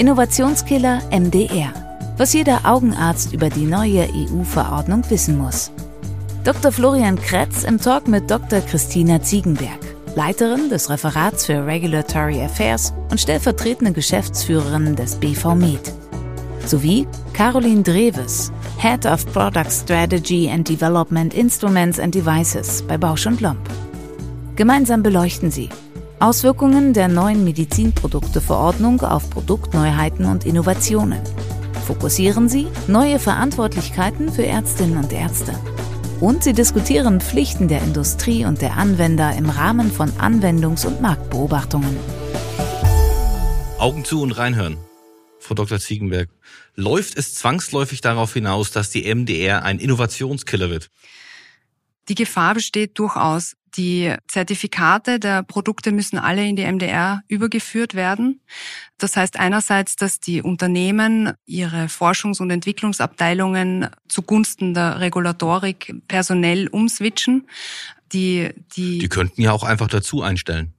Innovationskiller MDR. Was jeder Augenarzt über die neue EU-Verordnung wissen muss. Dr. Florian Kretz im Talk mit Dr. Christina Ziegenberg, Leiterin des Referats für Regulatory Affairs und stellvertretende Geschäftsführerin des BV Med. Sowie Caroline Dreves, Head of Product Strategy and Development Instruments and Devices bei Bausch und Lomb. Gemeinsam beleuchten sie Auswirkungen der neuen Medizinprodukteverordnung auf Produktneuheiten und Innovationen. Fokussieren sie neue Verantwortlichkeiten für Ärztinnen und Ärzte und sie diskutieren Pflichten der Industrie und der Anwender im Rahmen von Anwendungs- und Marktbeobachtungen. Augen zu und reinhören. Frau Dr. Ziegenberg, läuft es zwangsläufig darauf hinaus, dass die MDR ein Innovationskiller wird? Die Gefahr besteht durchaus. Die Zertifikate der Produkte müssen alle in die MDR übergeführt werden. Das heißt einerseits, dass die Unternehmen ihre Forschungs- und Entwicklungsabteilungen zugunsten der Regulatorik personell umswitchen. Die, die, die könnten ja auch einfach dazu einstellen.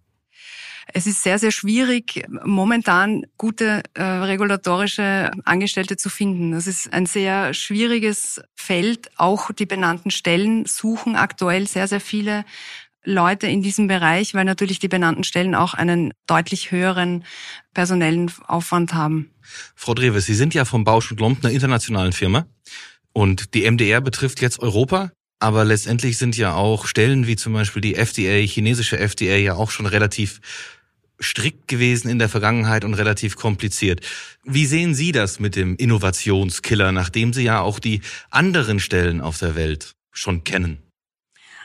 Es ist sehr, sehr schwierig, momentan gute äh, regulatorische Angestellte zu finden. Das ist ein sehr schwieriges Feld. Auch die benannten Stellen suchen aktuell sehr, sehr viele Leute in diesem Bereich, weil natürlich die benannten Stellen auch einen deutlich höheren personellen Aufwand haben. Frau Dreves, Sie sind ja vom Bausch und Lomb einer internationalen Firma und die MDR betrifft jetzt Europa. Aber letztendlich sind ja auch Stellen wie zum Beispiel die FDA, chinesische FDA, ja auch schon relativ strikt gewesen in der Vergangenheit und relativ kompliziert. Wie sehen Sie das mit dem Innovationskiller, nachdem Sie ja auch die anderen Stellen auf der Welt schon kennen?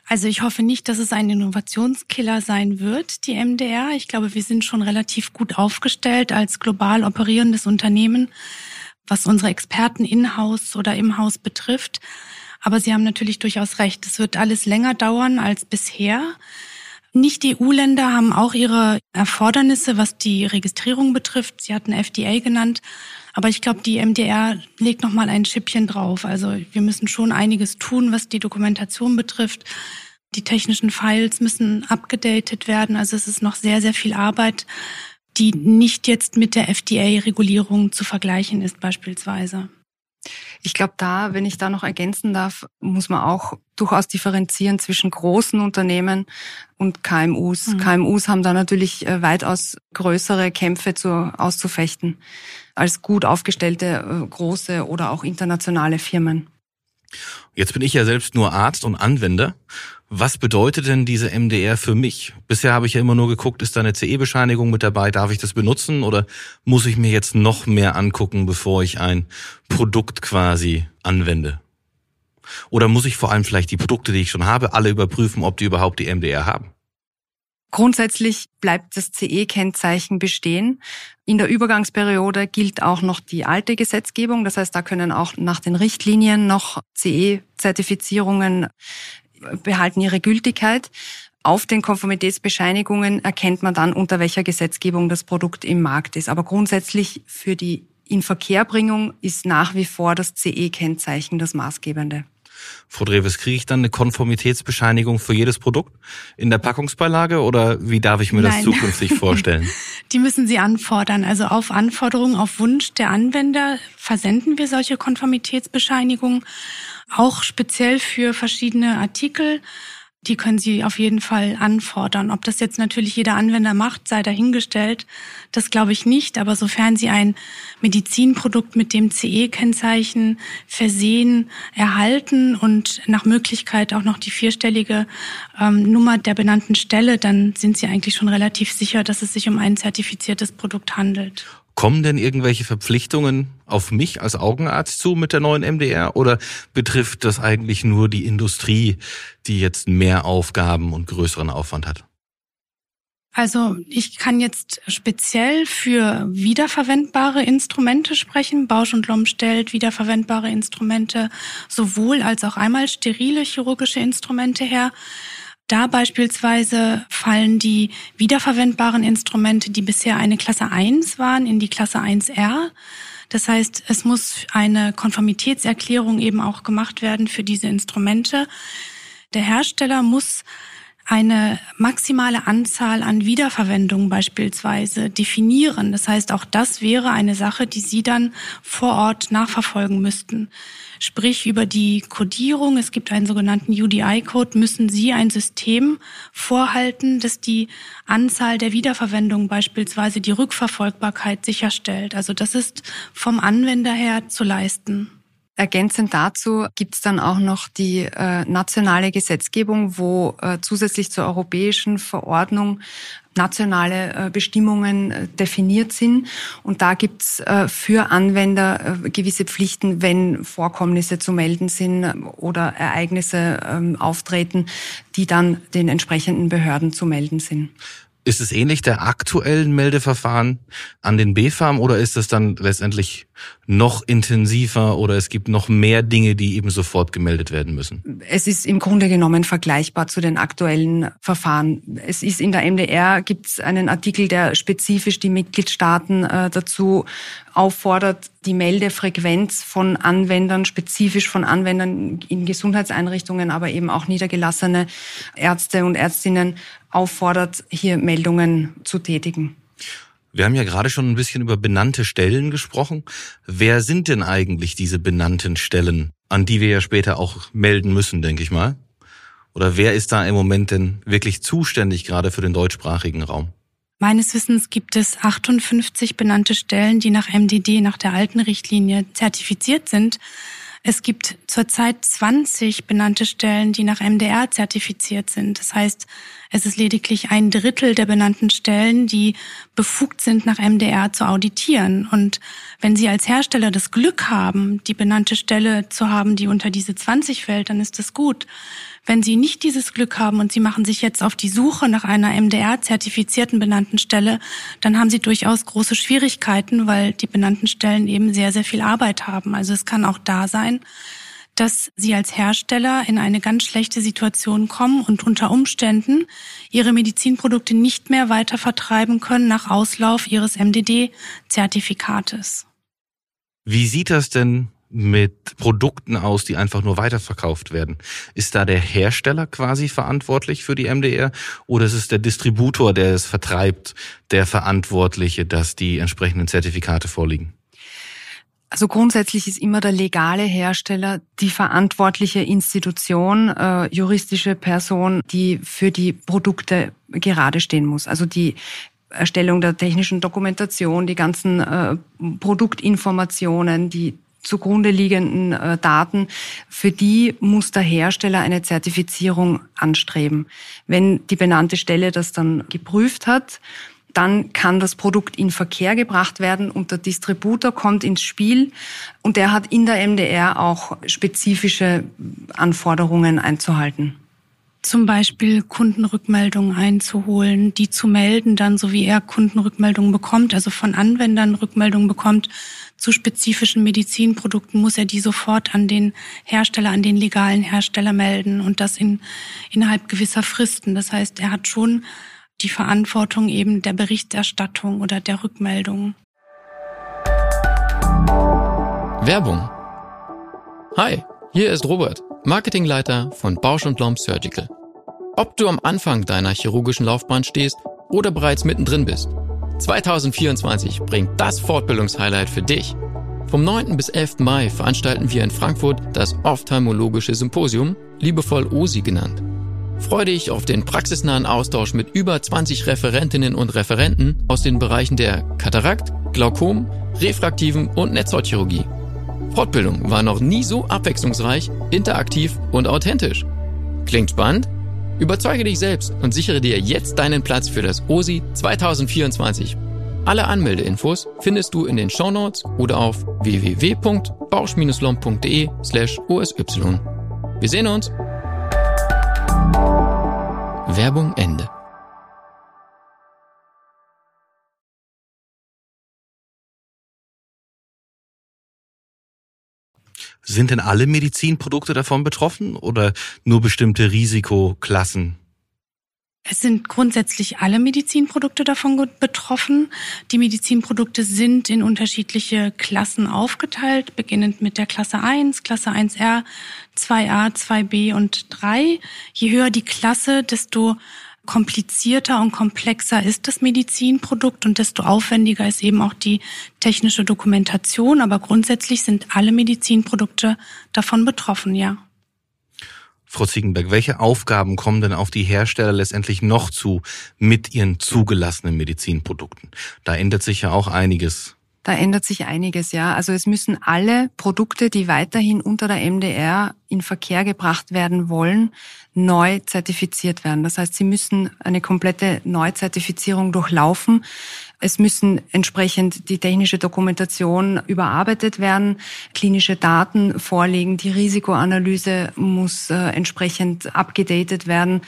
Also ich hoffe nicht, dass es ein Innovationskiller sein wird, die MDR. Ich glaube, wir sind schon relativ gut aufgestellt als global operierendes Unternehmen, was unsere Experten in-house oder im Haus betrifft. Aber Sie haben natürlich durchaus recht. Es wird alles länger dauern als bisher. Nicht-EU-Länder haben auch ihre Erfordernisse, was die Registrierung betrifft. Sie hatten FDA genannt. Aber ich glaube, die MDR legt noch mal ein Schippchen drauf. Also wir müssen schon einiges tun, was die Dokumentation betrifft. Die technischen Files müssen abgedatet werden. Also es ist noch sehr, sehr viel Arbeit, die nicht jetzt mit der FDA-Regulierung zu vergleichen ist beispielsweise. Ich glaube, da, wenn ich da noch ergänzen darf, muss man auch durchaus differenzieren zwischen großen Unternehmen und KMUs. Mhm. KMUs haben da natürlich äh, weitaus größere Kämpfe zu, auszufechten als gut aufgestellte äh, große oder auch internationale Firmen. Jetzt bin ich ja selbst nur Arzt und Anwender. Was bedeutet denn diese MDR für mich? Bisher habe ich ja immer nur geguckt, ist da eine CE-Bescheinigung mit dabei? Darf ich das benutzen oder muss ich mir jetzt noch mehr angucken, bevor ich ein Produkt quasi anwende? Oder muss ich vor allem vielleicht die Produkte, die ich schon habe, alle überprüfen, ob die überhaupt die MDR haben? Grundsätzlich bleibt das CE-Kennzeichen bestehen. In der Übergangsperiode gilt auch noch die alte Gesetzgebung. Das heißt, da können auch nach den Richtlinien noch CE-Zertifizierungen behalten ihre Gültigkeit. Auf den Konformitätsbescheinigungen erkennt man dann, unter welcher Gesetzgebung das Produkt im Markt ist. Aber grundsätzlich für die Inverkehrbringung ist nach wie vor das CE-Kennzeichen das maßgebende. Frau Dreves, kriege ich dann eine Konformitätsbescheinigung für jedes Produkt in der Packungsbeilage oder wie darf ich mir Nein. das zukünftig vorstellen? Die müssen Sie anfordern. Also auf Anforderung, auf Wunsch der Anwender versenden wir solche Konformitätsbescheinigungen, auch speziell für verschiedene Artikel die können Sie auf jeden Fall anfordern. Ob das jetzt natürlich jeder Anwender macht, sei dahingestellt. Das glaube ich nicht. Aber sofern Sie ein Medizinprodukt mit dem CE-Kennzeichen versehen, erhalten und nach Möglichkeit auch noch die vierstellige ähm, Nummer der benannten Stelle, dann sind Sie eigentlich schon relativ sicher, dass es sich um ein zertifiziertes Produkt handelt. Kommen denn irgendwelche Verpflichtungen auf mich als Augenarzt zu mit der neuen MDR oder betrifft das eigentlich nur die Industrie, die jetzt mehr Aufgaben und größeren Aufwand hat? Also ich kann jetzt speziell für wiederverwendbare Instrumente sprechen. Bausch und Lomb stellt wiederverwendbare Instrumente sowohl als auch einmal sterile chirurgische Instrumente her. Da beispielsweise fallen die wiederverwendbaren Instrumente, die bisher eine Klasse 1 waren, in die Klasse 1R. Das heißt, es muss eine Konformitätserklärung eben auch gemacht werden für diese Instrumente. Der Hersteller muss eine maximale Anzahl an Wiederverwendungen beispielsweise definieren. Das heißt, auch das wäre eine Sache, die Sie dann vor Ort nachverfolgen müssten. Sprich, über die Codierung, es gibt einen sogenannten UDI-Code, müssen Sie ein System vorhalten, das die Anzahl der Wiederverwendungen beispielsweise die Rückverfolgbarkeit sicherstellt. Also das ist vom Anwender her zu leisten. Ergänzend dazu gibt es dann auch noch die äh, nationale Gesetzgebung, wo äh, zusätzlich zur europäischen Verordnung nationale äh, Bestimmungen äh, definiert sind. Und da gibt's äh, für Anwender äh, gewisse Pflichten, wenn Vorkommnisse zu melden sind oder Ereignisse ähm, auftreten, die dann den entsprechenden Behörden zu melden sind. Ist es ähnlich der aktuellen Meldeverfahren an den BFAM oder ist es dann letztendlich noch intensiver oder es gibt noch mehr Dinge, die eben sofort gemeldet werden müssen? Es ist im Grunde genommen vergleichbar zu den aktuellen Verfahren. Es ist in der MDR gibt es einen Artikel, der spezifisch die Mitgliedstaaten äh, dazu auffordert, die Meldefrequenz von Anwendern, spezifisch von Anwendern in Gesundheitseinrichtungen, aber eben auch niedergelassene Ärzte und Ärztinnen auffordert, hier Meldungen zu tätigen. Wir haben ja gerade schon ein bisschen über benannte Stellen gesprochen. Wer sind denn eigentlich diese benannten Stellen, an die wir ja später auch melden müssen, denke ich mal? Oder wer ist da im Moment denn wirklich zuständig gerade für den deutschsprachigen Raum? Meines Wissens gibt es 58 benannte Stellen, die nach MDD, nach der alten Richtlinie zertifiziert sind. Es gibt zurzeit 20 benannte Stellen, die nach MDR zertifiziert sind. Das heißt, es ist lediglich ein Drittel der benannten Stellen, die befugt sind, nach MDR zu auditieren. Und wenn Sie als Hersteller das Glück haben, die benannte Stelle zu haben, die unter diese 20 fällt, dann ist das gut. Wenn Sie nicht dieses Glück haben und Sie machen sich jetzt auf die Suche nach einer MDR-zertifizierten benannten Stelle, dann haben Sie durchaus große Schwierigkeiten, weil die benannten Stellen eben sehr, sehr viel Arbeit haben. Also es kann auch da sein, dass Sie als Hersteller in eine ganz schlechte Situation kommen und unter Umständen Ihre Medizinprodukte nicht mehr weiter vertreiben können nach Auslauf Ihres MDD-Zertifikates. Wie sieht das denn mit Produkten aus, die einfach nur weiterverkauft werden. Ist da der Hersteller quasi verantwortlich für die MDR oder ist es der Distributor, der es vertreibt, der Verantwortliche, dass die entsprechenden Zertifikate vorliegen? Also grundsätzlich ist immer der legale Hersteller die verantwortliche Institution, äh, juristische Person, die für die Produkte gerade stehen muss. Also die Erstellung der technischen Dokumentation, die ganzen äh, Produktinformationen, die zugrunde liegenden äh, Daten, für die muss der Hersteller eine Zertifizierung anstreben. Wenn die benannte Stelle das dann geprüft hat, dann kann das Produkt in Verkehr gebracht werden und der Distributor kommt ins Spiel und der hat in der MDR auch spezifische Anforderungen einzuhalten zum Beispiel Kundenrückmeldungen einzuholen, die zu melden, dann so wie er Kundenrückmeldungen bekommt, also von Anwendern Rückmeldungen bekommt zu spezifischen Medizinprodukten, muss er die sofort an den Hersteller, an den legalen Hersteller melden und das in, innerhalb gewisser Fristen. Das heißt, er hat schon die Verantwortung eben der Berichterstattung oder der Rückmeldung. Werbung. Hi, hier ist Robert, Marketingleiter von Bausch Lomb Surgical. Ob du am Anfang deiner chirurgischen Laufbahn stehst oder bereits mittendrin bist, 2024 bringt das Fortbildungshighlight für dich. Vom 9. bis 11. Mai veranstalten wir in Frankfurt das Ophthalmologische Symposium, liebevoll OSI genannt. Freue dich auf den praxisnahen Austausch mit über 20 Referentinnen und Referenten aus den Bereichen der Katarakt, Glaukom, refraktiven und Netzhautchirurgie. Fortbildung war noch nie so abwechslungsreich, interaktiv und authentisch. Klingt spannend? Überzeuge dich selbst und sichere dir jetzt deinen Platz für das OSI 2024. Alle Anmeldeinfos findest du in den Shownotes oder auf www.bausch-lomb.de slash osy. Wir sehen uns! Werbung Ende. Sind denn alle Medizinprodukte davon betroffen oder nur bestimmte Risikoklassen? Es sind grundsätzlich alle Medizinprodukte davon betroffen. Die Medizinprodukte sind in unterschiedliche Klassen aufgeteilt, beginnend mit der Klasse 1, Klasse 1R, 2a, 2b und 3. Je höher die Klasse, desto komplizierter und komplexer ist das Medizinprodukt und desto aufwendiger ist eben auch die technische Dokumentation. Aber grundsätzlich sind alle Medizinprodukte davon betroffen, ja. Frau Ziegenberg, welche Aufgaben kommen denn auf die Hersteller letztendlich noch zu mit ihren zugelassenen Medizinprodukten? Da ändert sich ja auch einiges. Da ändert sich einiges, ja. Also es müssen alle Produkte, die weiterhin unter der MDR in Verkehr gebracht werden wollen, neu zertifiziert werden. Das heißt, sie müssen eine komplette Neuzertifizierung durchlaufen. Es müssen entsprechend die technische Dokumentation überarbeitet werden, klinische Daten vorliegen, die Risikoanalyse muss äh, entsprechend abgedatet werden.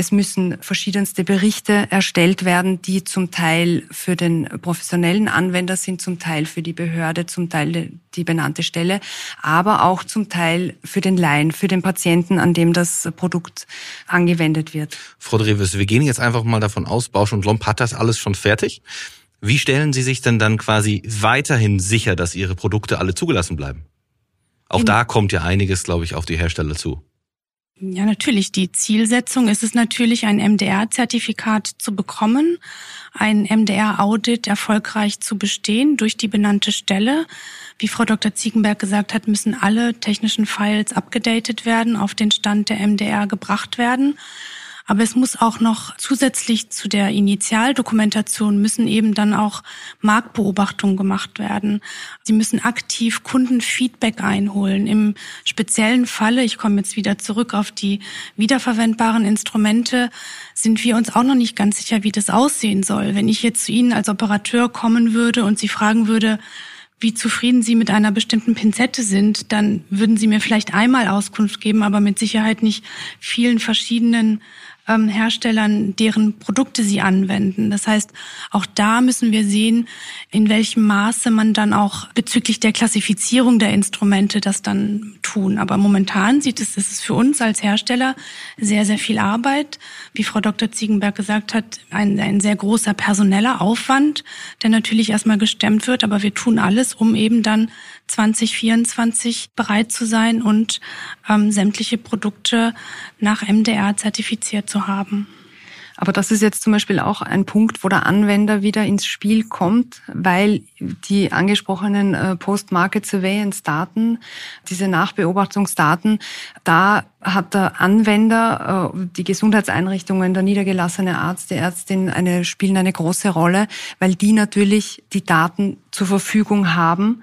Es müssen verschiedenste Berichte erstellt werden, die zum Teil für den professionellen Anwender sind, zum Teil für die Behörde, zum Teil die benannte Stelle, aber auch zum Teil für den Laien, für den Patienten, an dem das Produkt angewendet wird. Frau Dreves, wir gehen jetzt einfach mal davon aus, Bausch und Lomb hat das alles schon fertig. Wie stellen Sie sich denn dann quasi weiterhin sicher, dass Ihre Produkte alle zugelassen bleiben? Auch In da kommt ja einiges, glaube ich, auf die Hersteller zu. Ja, natürlich. Die Zielsetzung ist es natürlich, ein MDR-Zertifikat zu bekommen, ein MDR-Audit erfolgreich zu bestehen durch die benannte Stelle. Wie Frau Dr. Ziegenberg gesagt hat, müssen alle technischen Files abgedatet werden, auf den Stand der MDR gebracht werden. Aber es muss auch noch zusätzlich zu der Initialdokumentation müssen eben dann auch Marktbeobachtungen gemacht werden. Sie müssen aktiv Kundenfeedback einholen. Im speziellen Falle, ich komme jetzt wieder zurück auf die wiederverwendbaren Instrumente, sind wir uns auch noch nicht ganz sicher, wie das aussehen soll. Wenn ich jetzt zu Ihnen als Operateur kommen würde und Sie fragen würde, wie zufrieden Sie mit einer bestimmten Pinzette sind, dann würden Sie mir vielleicht einmal Auskunft geben, aber mit Sicherheit nicht vielen verschiedenen ähm, Herstellern, deren Produkte sie anwenden. Das heißt, auch da müssen wir sehen, in welchem Maße man dann auch bezüglich der Klassifizierung der Instrumente das dann tun. Aber momentan sieht es, ist es für uns als Hersteller sehr, sehr viel Arbeit. Wie Frau Dr. Ziegenberg gesagt hat, ein, ein sehr großer personeller Aufwand, der natürlich erstmal gestemmt wird. Aber wir tun alles, um eben dann 2024 bereit zu sein und ähm, sämtliche Produkte nach MDR zertifiziert zu haben. Aber das ist jetzt zum Beispiel auch ein Punkt, wo der Anwender wieder ins Spiel kommt, weil die angesprochenen äh, Post-Market Surveillance-Daten, diese Nachbeobachtungsdaten, da hat der Anwender, äh, die Gesundheitseinrichtungen, der niedergelassene Arzt, die Ärztin eine, spielen eine große Rolle, weil die natürlich die Daten zur Verfügung haben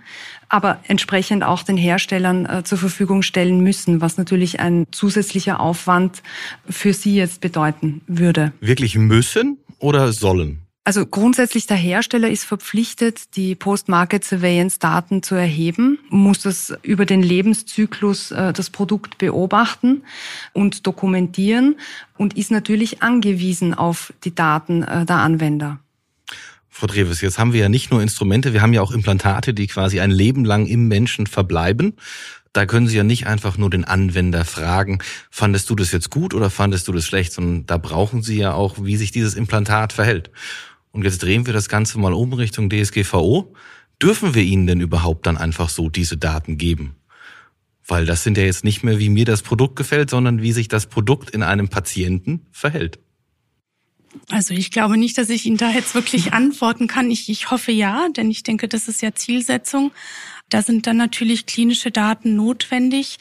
aber entsprechend auch den Herstellern äh, zur Verfügung stellen müssen, was natürlich ein zusätzlicher Aufwand für sie jetzt bedeuten würde. Wirklich müssen oder sollen? Also grundsätzlich der Hersteller ist verpflichtet, die Post-Market Surveillance Daten zu erheben, muss das über den Lebenszyklus äh, das Produkt beobachten und dokumentieren und ist natürlich angewiesen auf die Daten äh, der Anwender. Frau Dreves, jetzt haben wir ja nicht nur Instrumente, wir haben ja auch Implantate, die quasi ein Leben lang im Menschen verbleiben. Da können Sie ja nicht einfach nur den Anwender fragen, fandest du das jetzt gut oder fandest du das schlecht, sondern da brauchen Sie ja auch, wie sich dieses Implantat verhält. Und jetzt drehen wir das Ganze mal um Richtung DSGVO. Dürfen wir Ihnen denn überhaupt dann einfach so diese Daten geben? Weil das sind ja jetzt nicht mehr, wie mir das Produkt gefällt, sondern wie sich das Produkt in einem Patienten verhält. Also ich glaube nicht, dass ich Ihnen da jetzt wirklich antworten kann. Ich, ich hoffe ja, denn ich denke, das ist ja Zielsetzung. Da sind dann natürlich klinische Daten notwendig.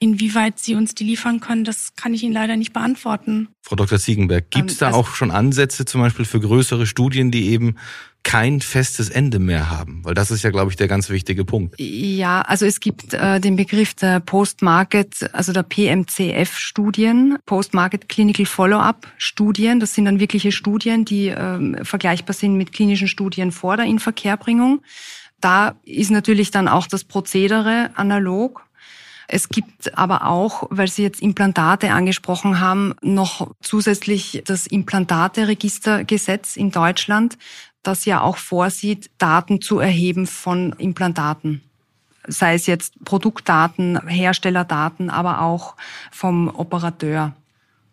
Inwieweit Sie uns die liefern können, das kann ich Ihnen leider nicht beantworten. Frau Dr. Siegenberg, gibt es da also, auch schon Ansätze zum Beispiel für größere Studien, die eben kein festes Ende mehr haben? Weil das ist ja, glaube ich, der ganz wichtige Punkt. Ja, also es gibt äh, den Begriff der Post-Market, also der PMCF-Studien, Post-Market Clinical Follow-up-Studien. Das sind dann wirkliche Studien, die äh, vergleichbar sind mit klinischen Studien vor der Inverkehrbringung. Da ist natürlich dann auch das Prozedere analog. Es gibt aber auch, weil Sie jetzt Implantate angesprochen haben, noch zusätzlich das Implantate-Registergesetz in Deutschland, das ja auch vorsieht, Daten zu erheben von Implantaten. sei es jetzt Produktdaten, Herstellerdaten, aber auch vom Operateur.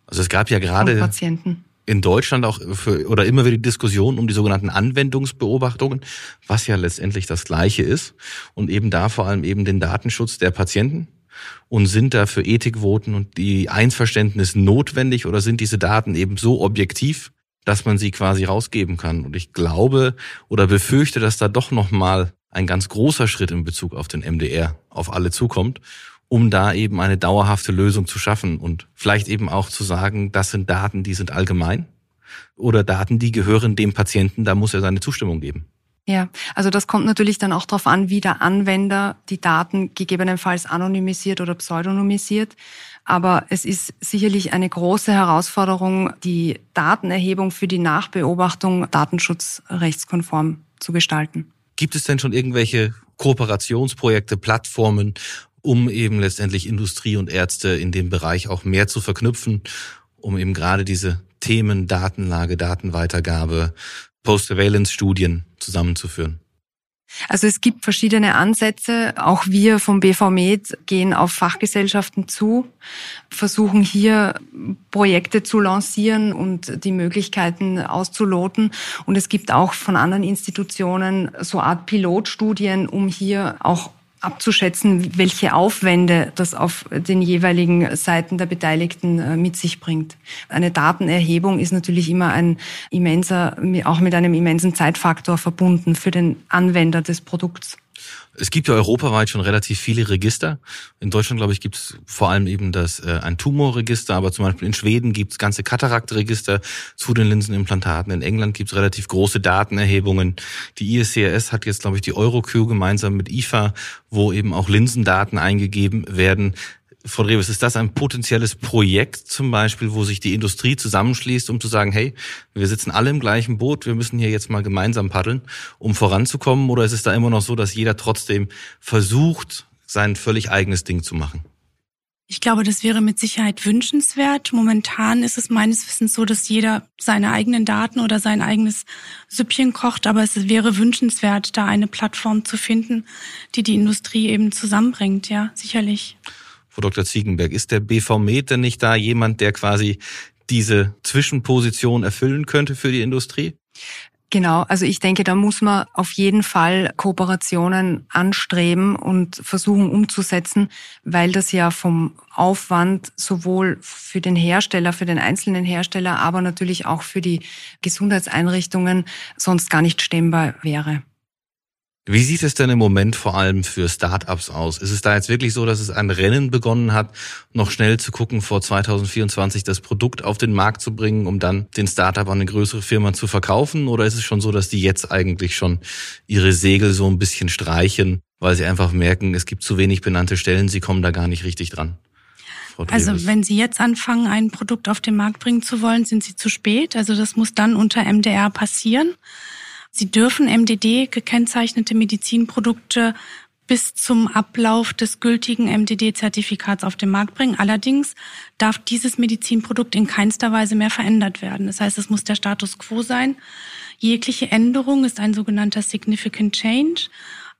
Also es gab ja gerade Patienten in Deutschland auch für, oder immer wieder die Diskussion um die sogenannten Anwendungsbeobachtungen, was ja letztendlich das Gleiche ist und eben da vor allem eben den Datenschutz der Patienten. Und sind da für Ethikvoten und die Einverständnis notwendig oder sind diese Daten eben so objektiv, dass man sie quasi rausgeben kann? Und ich glaube oder befürchte, dass da doch nochmal ein ganz großer Schritt in Bezug auf den MDR auf alle zukommt um da eben eine dauerhafte Lösung zu schaffen und vielleicht eben auch zu sagen, das sind Daten, die sind allgemein oder Daten, die gehören dem Patienten, da muss er seine Zustimmung geben. Ja, also das kommt natürlich dann auch darauf an, wie der Anwender die Daten gegebenenfalls anonymisiert oder pseudonymisiert. Aber es ist sicherlich eine große Herausforderung, die Datenerhebung für die Nachbeobachtung datenschutzrechtskonform zu gestalten. Gibt es denn schon irgendwelche Kooperationsprojekte, Plattformen, um eben letztendlich Industrie und Ärzte in dem Bereich auch mehr zu verknüpfen, um eben gerade diese Themen Datenlage, Datenweitergabe, Post-Surveillance-Studien zusammenzuführen. Also es gibt verschiedene Ansätze. Auch wir vom BV Med gehen auf Fachgesellschaften zu, versuchen hier Projekte zu lancieren und die Möglichkeiten auszuloten. Und es gibt auch von anderen Institutionen so Art Pilotstudien, um hier auch abzuschätzen, welche Aufwände das auf den jeweiligen Seiten der Beteiligten äh, mit sich bringt. Eine Datenerhebung ist natürlich immer ein immenser, auch mit einem immensen Zeitfaktor verbunden für den Anwender des Produkts. Es gibt ja europaweit schon relativ viele Register. In Deutschland, glaube ich, gibt es vor allem eben das äh, ein Tumorregister, aber zum Beispiel in Schweden gibt es ganze Kataraktregister zu den Linsenimplantaten. In England gibt es relativ große Datenerhebungen. Die ISCRS hat jetzt, glaube ich, die EuroQ gemeinsam mit IFA, wo eben auch Linsendaten eingegeben werden. Frau Dreves, ist das ein potenzielles Projekt zum Beispiel, wo sich die Industrie zusammenschließt, um zu sagen, hey, wir sitzen alle im gleichen Boot, wir müssen hier jetzt mal gemeinsam paddeln, um voranzukommen? Oder ist es da immer noch so, dass jeder trotzdem versucht, sein völlig eigenes Ding zu machen? Ich glaube, das wäre mit Sicherheit wünschenswert. Momentan ist es meines Wissens so, dass jeder seine eigenen Daten oder sein eigenes Süppchen kocht, aber es wäre wünschenswert, da eine Plattform zu finden, die die Industrie eben zusammenbringt, ja, sicherlich. Frau Dr. Ziegenberg, ist der BV Med denn nicht da jemand, der quasi diese Zwischenposition erfüllen könnte für die Industrie? Genau, also ich denke, da muss man auf jeden Fall Kooperationen anstreben und versuchen umzusetzen, weil das ja vom Aufwand sowohl für den Hersteller, für den einzelnen Hersteller, aber natürlich auch für die Gesundheitseinrichtungen sonst gar nicht stemmbar wäre. Wie sieht es denn im Moment vor allem für Startups aus? Ist es da jetzt wirklich so, dass es ein Rennen begonnen hat, noch schnell zu gucken, vor 2024 das Produkt auf den Markt zu bringen, um dann den Startup an eine größere Firma zu verkaufen? Oder ist es schon so, dass die jetzt eigentlich schon ihre Segel so ein bisschen streichen, weil sie einfach merken, es gibt zu wenig benannte Stellen, sie kommen da gar nicht richtig dran? Also wenn Sie jetzt anfangen, ein Produkt auf den Markt bringen zu wollen, sind Sie zu spät. Also das muss dann unter MDR passieren. Sie dürfen MDD gekennzeichnete Medizinprodukte bis zum Ablauf des gültigen MDD-Zertifikats auf den Markt bringen. Allerdings darf dieses Medizinprodukt in keinster Weise mehr verändert werden. Das heißt, es muss der Status quo sein. Jegliche Änderung ist ein sogenannter Significant Change,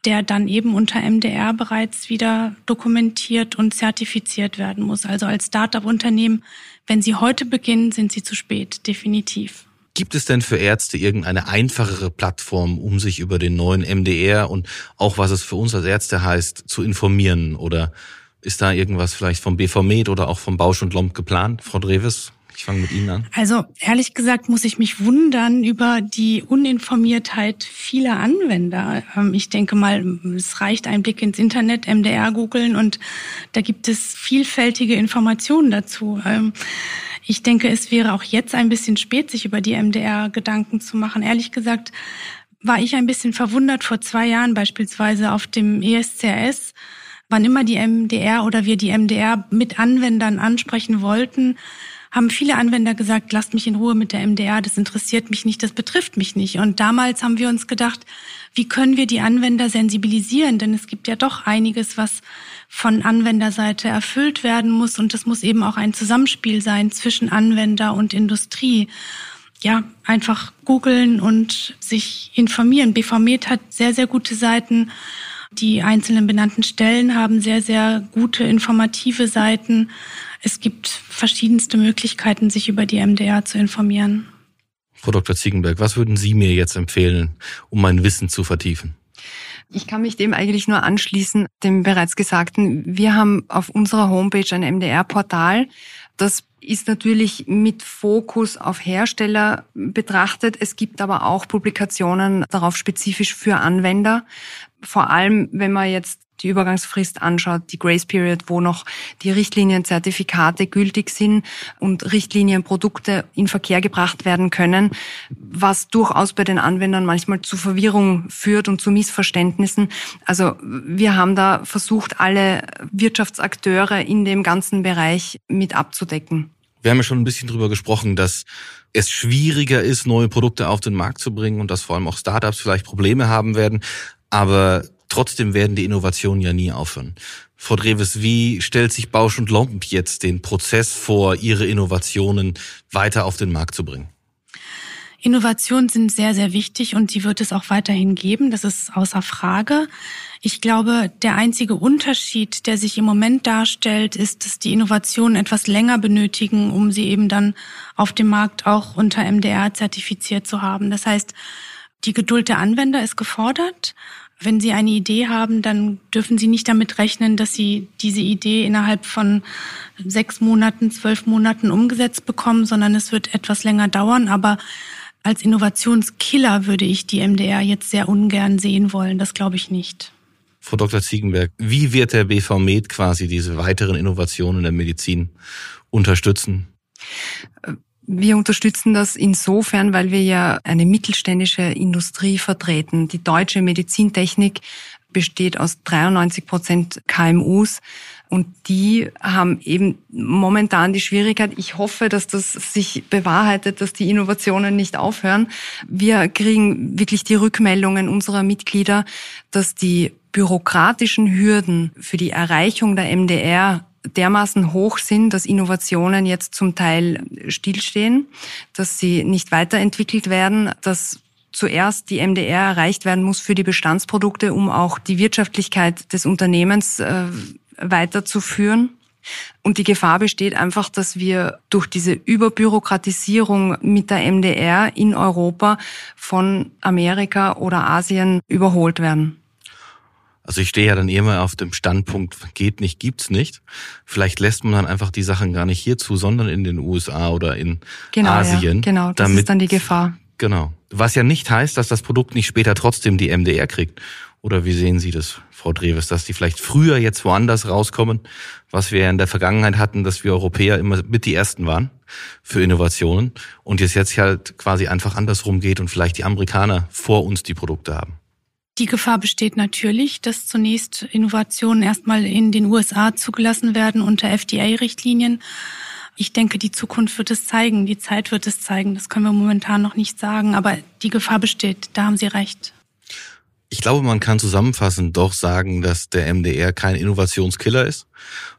der dann eben unter MDR bereits wieder dokumentiert und zertifiziert werden muss. Also als Start-up-Unternehmen, wenn Sie heute beginnen, sind Sie zu spät, definitiv. Gibt es denn für Ärzte irgendeine einfachere Plattform, um sich über den neuen MDR und auch was es für uns als Ärzte heißt, zu informieren? Oder ist da irgendwas vielleicht vom BV Med oder auch vom Bausch und Lomb geplant, Frau Dreves? Ich fange mit Ihnen an. Also ehrlich gesagt muss ich mich wundern über die Uninformiertheit vieler Anwender. Ähm, ich denke mal, es reicht ein Blick ins Internet, MDR googeln und da gibt es vielfältige Informationen dazu. Ich denke, es wäre auch jetzt ein bisschen spät, sich über die MDR Gedanken zu machen. Ehrlich gesagt war ich ein bisschen verwundert vor zwei Jahren beispielsweise auf dem ESCRS, wann immer die MDR oder wir die MDR mit Anwendern ansprechen wollten, haben viele Anwender gesagt, lasst mich in Ruhe mit der MDR, das interessiert mich nicht, das betrifft mich nicht. Und damals haben wir uns gedacht, wie können wir die Anwender sensibilisieren? Denn es gibt ja doch einiges, was von Anwenderseite erfüllt werden muss. Und das muss eben auch ein Zusammenspiel sein zwischen Anwender und Industrie. Ja, einfach googeln und sich informieren. BVMed hat sehr, sehr gute Seiten. Die einzelnen benannten Stellen haben sehr, sehr gute informative Seiten. Es gibt verschiedenste Möglichkeiten, sich über die MDR zu informieren. Frau Dr. Ziegenberg, was würden Sie mir jetzt empfehlen, um mein Wissen zu vertiefen? Ich kann mich dem eigentlich nur anschließen, dem bereits Gesagten. Wir haben auf unserer Homepage ein MDR-Portal. Das ist natürlich mit Fokus auf Hersteller betrachtet. Es gibt aber auch Publikationen darauf spezifisch für Anwender. Vor allem, wenn man jetzt die Übergangsfrist anschaut, die Grace Period, wo noch die Richtlinienzertifikate gültig sind und Richtlinienprodukte in Verkehr gebracht werden können, was durchaus bei den Anwendern manchmal zu Verwirrung führt und zu Missverständnissen. Also wir haben da versucht, alle Wirtschaftsakteure in dem ganzen Bereich mit abzudecken. Wir haben ja schon ein bisschen drüber gesprochen, dass es schwieriger ist, neue Produkte auf den Markt zu bringen und dass vor allem auch Startups vielleicht Probleme haben werden. Aber Trotzdem werden die Innovationen ja nie aufhören. Frau Dreves, wie stellt sich Bausch und Lomb jetzt den Prozess vor, ihre Innovationen weiter auf den Markt zu bringen? Innovationen sind sehr, sehr wichtig und die wird es auch weiterhin geben. Das ist außer Frage. Ich glaube, der einzige Unterschied, der sich im Moment darstellt, ist, dass die Innovationen etwas länger benötigen, um sie eben dann auf dem Markt auch unter MDR zertifiziert zu haben. Das heißt, die Geduld der Anwender ist gefordert. Wenn Sie eine Idee haben, dann dürfen Sie nicht damit rechnen, dass Sie diese Idee innerhalb von sechs Monaten, zwölf Monaten umgesetzt bekommen, sondern es wird etwas länger dauern. Aber als Innovationskiller würde ich die MDR jetzt sehr ungern sehen wollen. Das glaube ich nicht. Frau Dr. Ziegenberg, wie wird der BV Med quasi diese weiteren Innovationen der Medizin unterstützen? Wir unterstützen das insofern, weil wir ja eine mittelständische Industrie vertreten. Die deutsche Medizintechnik besteht aus 93 Prozent KMUs. Und die haben eben momentan die Schwierigkeit, ich hoffe, dass das sich bewahrheitet, dass die Innovationen nicht aufhören. Wir kriegen wirklich die Rückmeldungen unserer Mitglieder, dass die bürokratischen Hürden für die Erreichung der MDR dermaßen hoch sind, dass Innovationen jetzt zum Teil stillstehen, dass sie nicht weiterentwickelt werden, dass zuerst die MDR erreicht werden muss für die Bestandsprodukte, um auch die Wirtschaftlichkeit des Unternehmens äh, weiterzuführen. Und die Gefahr besteht einfach, dass wir durch diese Überbürokratisierung mit der MDR in Europa von Amerika oder Asien überholt werden. Also ich stehe ja dann immer auf dem Standpunkt, geht nicht, gibt's nicht. Vielleicht lässt man dann einfach die Sachen gar nicht hier zu, sondern in den USA oder in genau, Asien. Ja, genau, das damit, ist dann die Gefahr. Genau. Was ja nicht heißt, dass das Produkt nicht später trotzdem die MDR kriegt. Oder wie sehen Sie das, Frau Dreves, dass die vielleicht früher jetzt woanders rauskommen, was wir ja in der Vergangenheit hatten, dass wir Europäer immer mit die Ersten waren für Innovationen und jetzt jetzt halt quasi einfach andersrum geht und vielleicht die Amerikaner vor uns die Produkte haben. Die Gefahr besteht natürlich, dass zunächst Innovationen erstmal in den USA zugelassen werden unter FDA-Richtlinien. Ich denke, die Zukunft wird es zeigen, die Zeit wird es zeigen. Das können wir momentan noch nicht sagen, aber die Gefahr besteht. Da haben Sie recht. Ich glaube, man kann zusammenfassend doch sagen, dass der MDR kein Innovationskiller ist,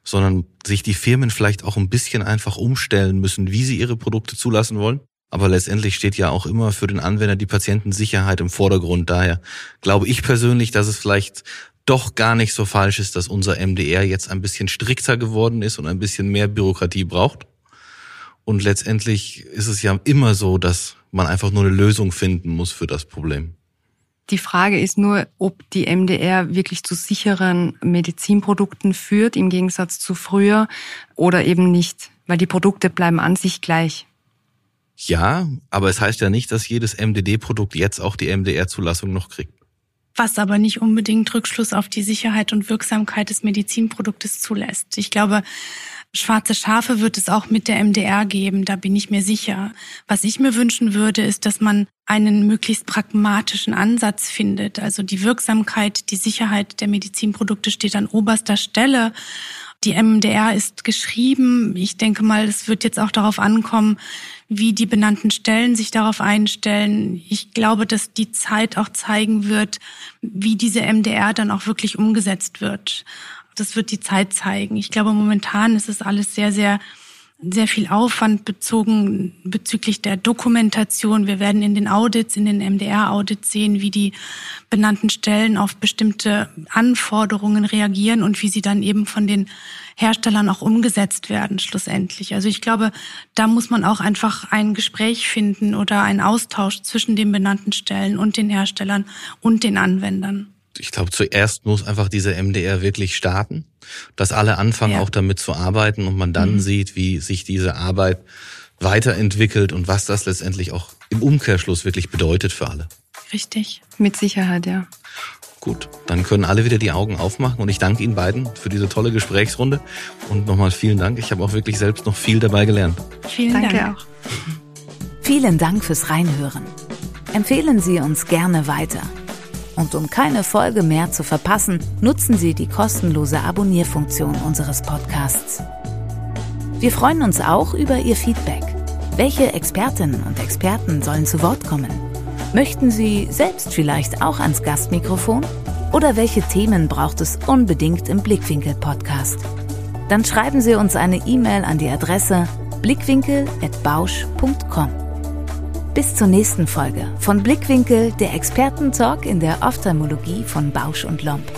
sondern sich die Firmen vielleicht auch ein bisschen einfach umstellen müssen, wie sie ihre Produkte zulassen wollen. Aber letztendlich steht ja auch immer für den Anwender die Patientensicherheit im Vordergrund. Daher glaube ich persönlich, dass es vielleicht doch gar nicht so falsch ist, dass unser MDR jetzt ein bisschen strikter geworden ist und ein bisschen mehr Bürokratie braucht. Und letztendlich ist es ja immer so, dass man einfach nur eine Lösung finden muss für das Problem. Die Frage ist nur, ob die MDR wirklich zu sicheren Medizinprodukten führt, im Gegensatz zu früher, oder eben nicht, weil die Produkte bleiben an sich gleich. Ja, aber es heißt ja nicht, dass jedes MDD-Produkt jetzt auch die MDR-Zulassung noch kriegt. Was aber nicht unbedingt Rückschluss auf die Sicherheit und Wirksamkeit des Medizinproduktes zulässt. Ich glaube, schwarze Schafe wird es auch mit der MDR geben, da bin ich mir sicher. Was ich mir wünschen würde, ist, dass man einen möglichst pragmatischen Ansatz findet. Also die Wirksamkeit, die Sicherheit der Medizinprodukte steht an oberster Stelle. Die MDR ist geschrieben. Ich denke mal, es wird jetzt auch darauf ankommen, wie die benannten Stellen sich darauf einstellen. Ich glaube, dass die Zeit auch zeigen wird, wie diese MDR dann auch wirklich umgesetzt wird. Das wird die Zeit zeigen. Ich glaube, momentan ist es alles sehr, sehr sehr viel Aufwand bezogen bezüglich der Dokumentation. Wir werden in den Audits, in den MDR-Audits sehen, wie die benannten Stellen auf bestimmte Anforderungen reagieren und wie sie dann eben von den Herstellern auch umgesetzt werden schlussendlich. Also ich glaube, da muss man auch einfach ein Gespräch finden oder einen Austausch zwischen den benannten Stellen und den Herstellern und den Anwendern. Ich glaube, zuerst muss einfach diese MDR wirklich starten, dass alle anfangen, ja. auch damit zu arbeiten und man dann mhm. sieht, wie sich diese Arbeit weiterentwickelt und was das letztendlich auch im Umkehrschluss wirklich bedeutet für alle. Richtig, mit Sicherheit, ja. Gut, dann können alle wieder die Augen aufmachen und ich danke Ihnen beiden für diese tolle Gesprächsrunde und nochmal vielen Dank. Ich habe auch wirklich selbst noch viel dabei gelernt. Vielen Dank. Dank auch. Vielen Dank fürs Reinhören. Empfehlen Sie uns gerne weiter. Und um keine Folge mehr zu verpassen, nutzen Sie die kostenlose Abonnierfunktion unseres Podcasts. Wir freuen uns auch über Ihr Feedback. Welche Expertinnen und Experten sollen zu Wort kommen? Möchten Sie selbst vielleicht auch ans Gastmikrofon? Oder welche Themen braucht es unbedingt im Blickwinkel-Podcast? Dann schreiben Sie uns eine E-Mail an die Adresse blickwinkel.bausch.com. Bis zur nächsten Folge von Blickwinkel, der Expertentalk in der Ophthalmologie von Bausch und Lomb.